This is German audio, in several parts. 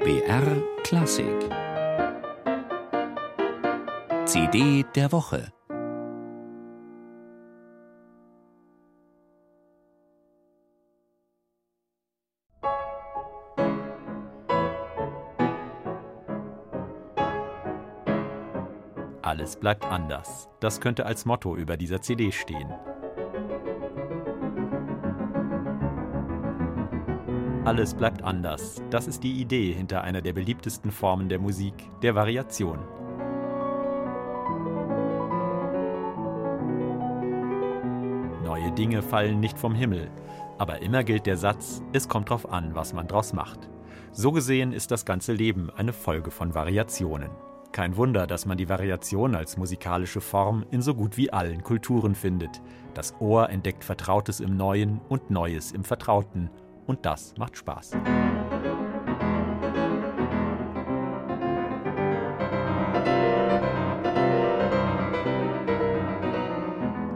BR Klassik CD der Woche Alles bleibt anders. Das könnte als Motto über dieser CD stehen. Alles bleibt anders. Das ist die Idee hinter einer der beliebtesten Formen der Musik, der Variation. Neue Dinge fallen nicht vom Himmel, aber immer gilt der Satz, es kommt drauf an, was man draus macht. So gesehen ist das ganze Leben eine Folge von Variationen. Kein Wunder, dass man die Variation als musikalische Form in so gut wie allen Kulturen findet. Das Ohr entdeckt Vertrautes im Neuen und Neues im Vertrauten. Und das macht Spaß.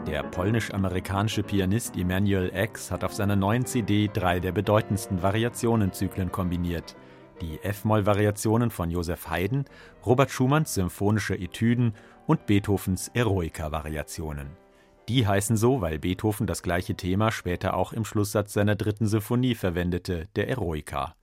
Der polnisch-amerikanische Pianist Emanuel X hat auf seiner neuen CD drei der bedeutendsten Variationenzyklen kombiniert die F-Moll-Variationen von Joseph Haydn, Robert Schumanns symphonische Etüden und Beethovens Eroica-Variationen. Die heißen so, weil Beethoven das gleiche Thema später auch im Schlusssatz seiner dritten Symphonie verwendete, der Eroica.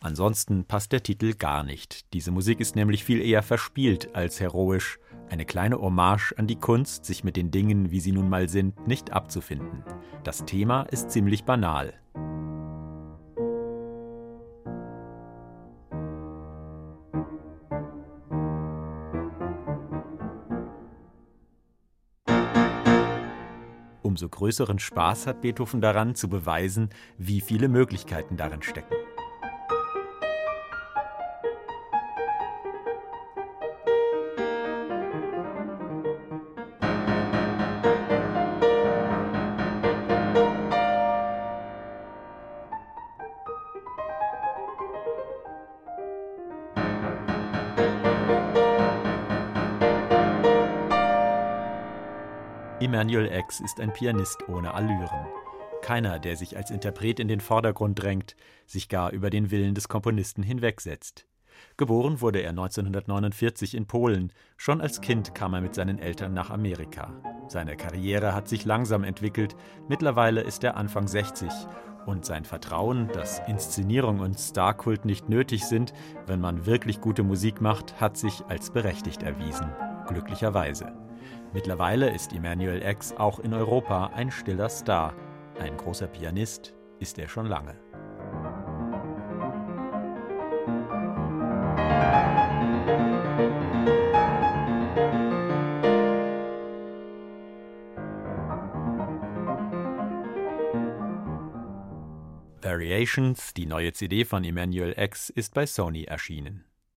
Ansonsten passt der Titel gar nicht. Diese Musik ist nämlich viel eher verspielt als heroisch, eine kleine Hommage an die Kunst, sich mit den Dingen, wie sie nun mal sind, nicht abzufinden. Das Thema ist ziemlich banal. Umso größeren Spaß hat Beethoven daran, zu beweisen, wie viele Möglichkeiten darin stecken. Emanuel X ist ein Pianist ohne Allüren. Keiner, der sich als Interpret in den Vordergrund drängt, sich gar über den Willen des Komponisten hinwegsetzt. Geboren wurde er 1949 in Polen. Schon als Kind kam er mit seinen Eltern nach Amerika. Seine Karriere hat sich langsam entwickelt. Mittlerweile ist er Anfang 60 und sein Vertrauen, dass Inszenierung und Starkult nicht nötig sind, wenn man wirklich gute Musik macht, hat sich als berechtigt erwiesen. Glücklicherweise. Mittlerweile ist Emanuel X auch in Europa ein stiller Star. Ein großer Pianist ist er schon lange. Variations, die neue CD von Emanuel X, ist bei Sony erschienen.